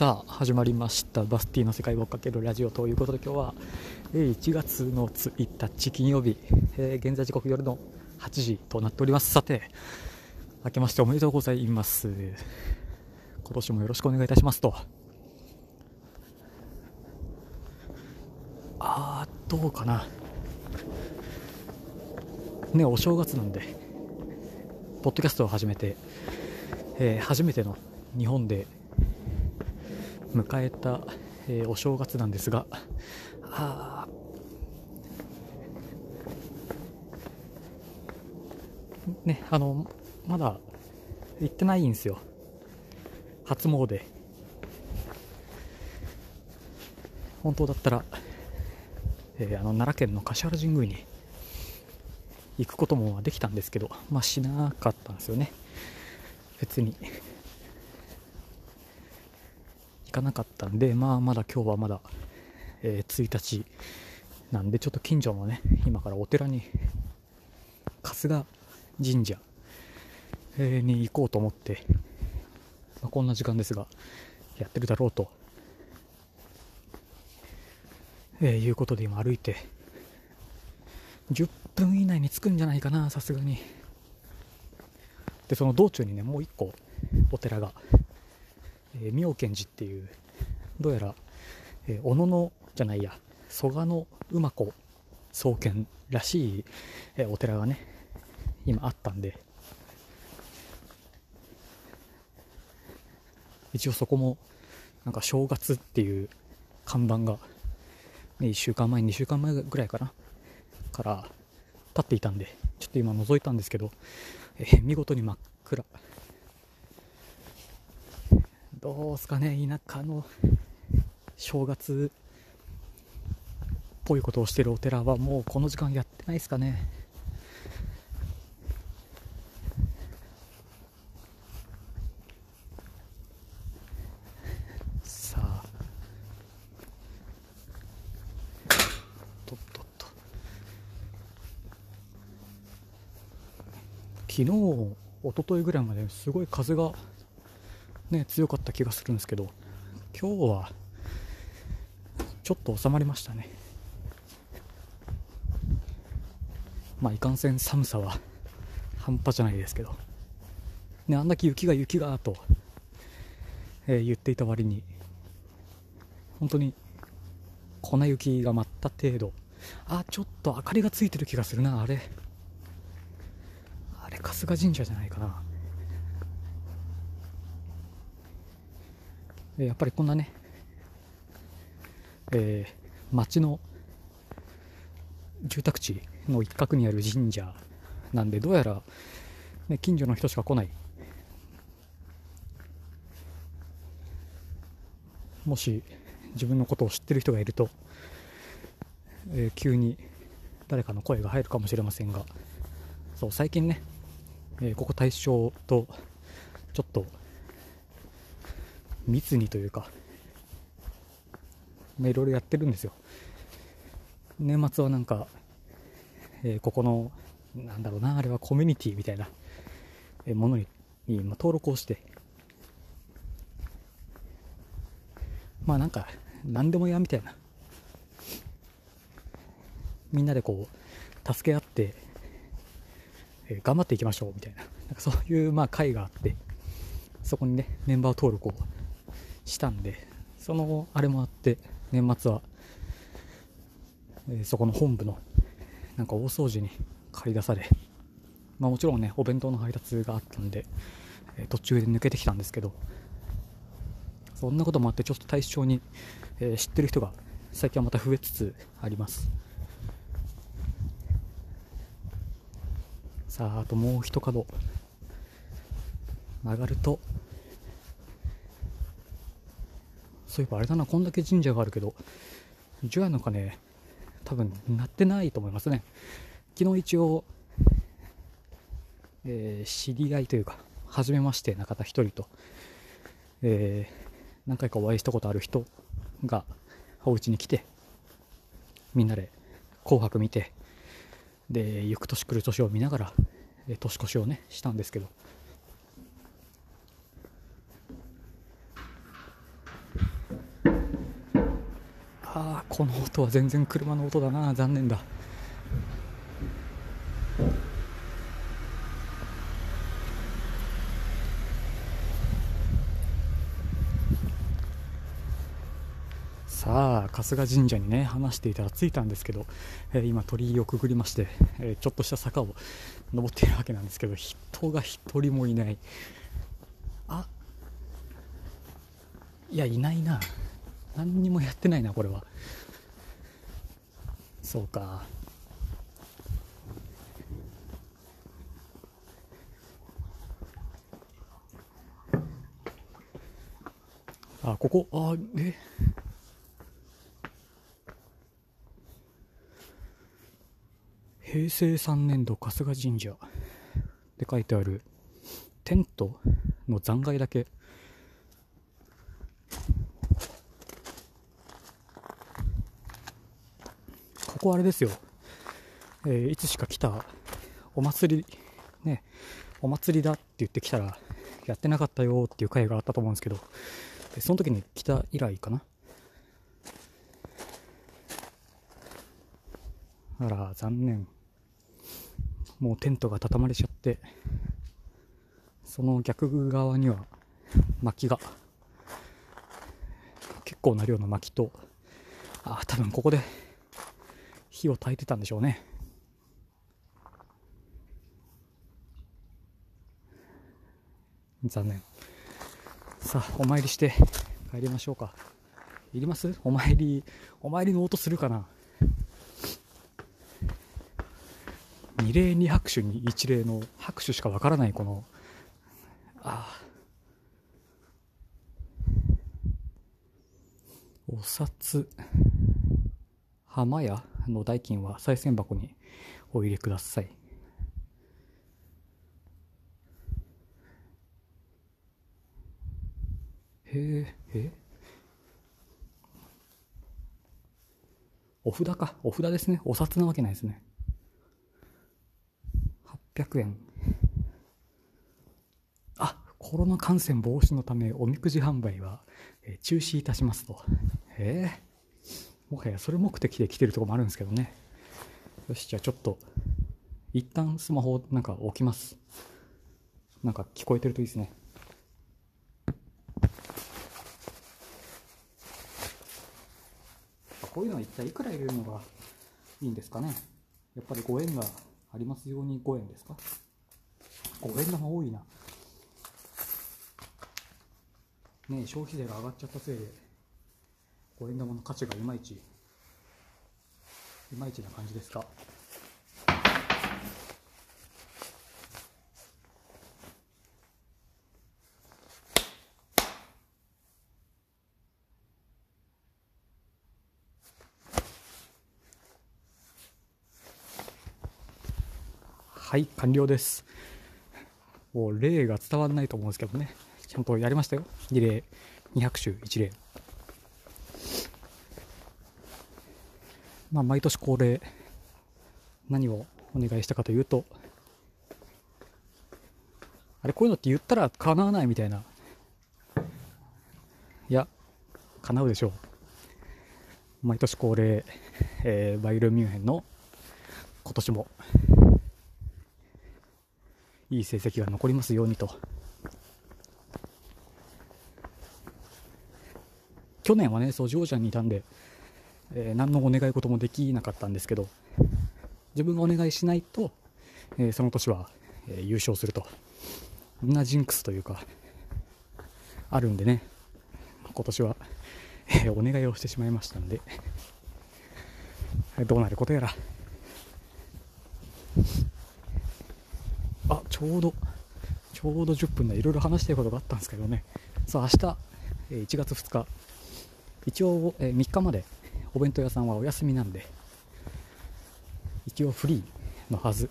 さあ始まりました。バスティの世界を追っかけるラジオということで今日は1月の1日金曜日、えー、現在時刻夜の8時となっております。さて明けましておめでとうございます。今年もよろしくお願いいたしますと。あーどうかな。ねお正月なんでポッドキャストを始めて、えー、初めての日本で迎えた、えー、お正月なんですがあねあのまだ行ってないんですよ。初詣。本当だったら、えー、あの奈良県の橿原神宮に行くこともできたんですけどまあしなかったんですよね。別に。行かなかったんで、まあ、まだ今日はまだ、えー、1日なんで、ちょっと近所のね、今からお寺に、春日神社、えー、に行こうと思って、まあ、こんな時間ですが、やってるだろうと、えー、いうことで今歩いて、10分以内に着くんじゃないかな、さすがに。で、その道中にね、もう一個お寺がえー、妙見寺っていうどうやら、えー、小野のじゃないや蘇我の馬子創建らしい、えー、お寺がね今あったんで。一応そこもなんか正月っていう看板が、ね、1週間前2週間前ぐらいかなから立っていたんでちょっと今覗いたんですけど、えー、見事に真っ暗。どうすかね、田舎の正月っぽいことをしてるお寺はもうこの時間やってないですかね？さあ、とっとっと。昨日、一昨日ぐらいまですごい風がね、強かった気がするんですけど、今日はちょっと収まりましたね。まあ、いかんせん寒さは半端じゃないですけど、ね、あんだけ雪が雪がと、えー、言っていた割に、本当に粉雪が舞った程度、あ、ちょっと明かりがついてる気がするな、あれ。あれ、春日神社じゃないかな。やっぱりこんなね、えー、町の住宅地の一角にある神社なんでどうやら、ね、近所の人しか来ない。もし自分のことを知ってる人がいると、えー、急に誰かの声が入るかもしれませんがそう最近ね、えー、ここ大正とちょっと密にというか、まあ、いろいろやってるんですよ。年末はなんか、えー、ここの、なんだろうな、あれはコミュニティみたいなものに、に登録をして、まあなんか、何でもやみたいな。みんなでこう、助け合って、えー、頑張っていきましょうみたいな。なんかそういうまあ会があって、そこにね、メンバー登録をしたんでそのあれもあって年末は、え、そこの本部のなんか大掃除に借り出され、まあ、もちろんねお弁当の配達があったんで、え、途中で抜けてきたんですけどそんなこともあってちょっと対象に、え、知ってる人が最近はまた増えつつあります。さああともう一角。曲がるとそういえばあれだな、こんだけ神社があるけど、除夜の鐘、多分鳴ってないと思いますね。昨日一応、えー、知り合いというか、初めましてな方一人と、えー、何回かお会いしたことある人がお家に来て、みんなで紅白見て、で、行く年来る年を見ながらえ、年越しをね、したんですけど、あこの音は全然車の音だな。残念だ。さあ春日神社にね話していたら着いたんですけど、えー、今鳥居をくぐりまして、えー、ちょっとした坂を登っているわけなんですけど人が一人もいない。あいやいないな。何にもやってないなこれは。そうか。あここあえ平成3年度春日神社って書いてあるテントの残骸だけここあれですよ、えー、いつしか来たお祭りねお祭りだって言ってきたらやってなかったよっていう回があったと思うんですけどその時に来た以来かな。あら残念。もうテントが畳まれちゃってその逆側には薪が結構な量の薪とあ多分ここで火を焚いてたんでしょうね。残念。さあお参りして帰りましょうか。いります？お参りお参りの音するかな？二礼二拍手に一礼の拍手しかわからないこのああお札浜屋？の代金は賽銭箱にお入れください。へええお札か。お札ですね。お札なわけないですね。800円あコロナ感染防止のためおみくじ販売は、中止いたしますと。ええもはやそれ目的で来てるとこもあるんですけどね。よしじゃあちょっと一旦スマホなんか置きます。なんか聞こえてるといいですね。こういうのは一体いくら入れるのがいいんですかね？やっぱり5円がありますように5円ですか ?5 円玉多いな。ね消費税が上がっちゃったせいで、5円玉の価値がいまいち、いまいちな感じですか？はい完了です。もう例が伝わらないと思うんですけどね。ちゃんとやりましたよ。2例。2拍手1例。まあ毎年恒例何をお願いしたかというとあれこういうのって言ったら叶わないみたいな。いや叶うでしょう。毎年恒例、えー、バイルミュンヘンの今年もいい成績が残りますようにと。去年はねそうジョージアにいたんで、えー、何のお願い事もできなかったんですけど自分がお願いしないと、えー、その年は、えー、優勝すると。こんなジンクスというかあるんでね。今年は、えー、お願いをしてしまいましたんで。どうなることやら。あちょうどちょうど10分でいろいろ話したいことがあったんですけどね。さあ明日、え1月2日。一応、え3日までお弁当屋さんはお休みなんで一応フリーのはず。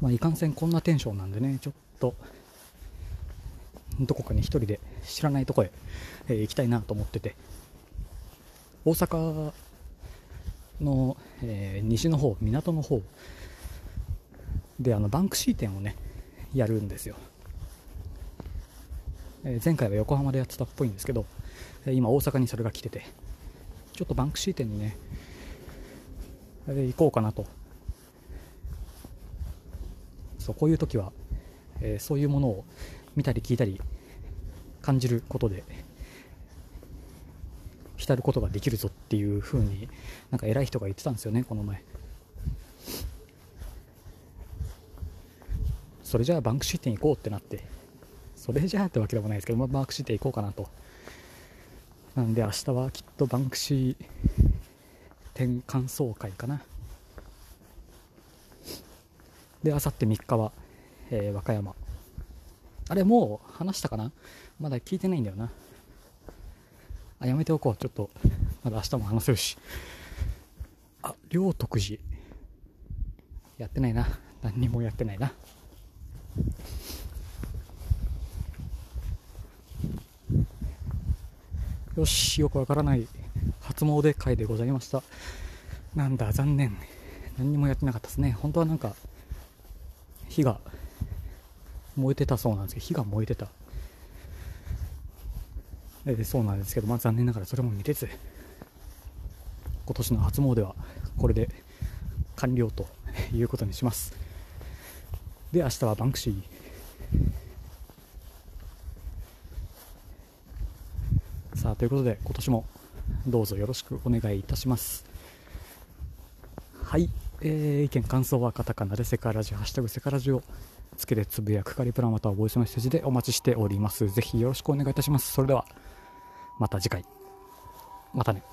まあいかんせんこんなテンションなんでねちょっとどこかに一人で知らないとこへ、えー、行きたいなと思ってて。大阪の、えー、西の方港の方であのバンクシー店をねやるんですよ。え前回は横浜でやってたっぽいんですけど、え今大阪にそれが来ててちょっとバンクシー店にね、え行こうかなと。そうこういう時は、えそういうものを見たり聞いたり感じることで浸ることができるぞっていう風になんか偉い人が言ってたんですよねこの前。それじゃあバンクシー店行こうってなって。それじゃあってわけでもないですけど、まあ、バンクシー店行こうかなと。なんで明日はきっとバンクシー展感想会かな。であさって3日は、えー、和歌山。あれもう話したかな？まだ聞いてないんだよな。あやめておこう。ちょっとまだ明日も話せるし。あ両徳寺やってないな。何にもやってないな。よしよくわからない初詣会でございました。なんだ残念。何にもやってなかったですね。本当はなんか火が燃えてたそうなんですけど火が燃えてた。でそうなんですけど、まあ、残念ながらそれも見れず。今年の初詣はこれで完了ということにします。で明日はバンクシー。あということで今年もどうぞよろしくお願いいたします。はい、えー、意見感想はカタカナでセカラジハッシュタグセカラジをつけてつぶやくかリプラまたはボイスメッセージでお待ちしております。ぜひよろしくお願いいたします。それではまた次回。またね。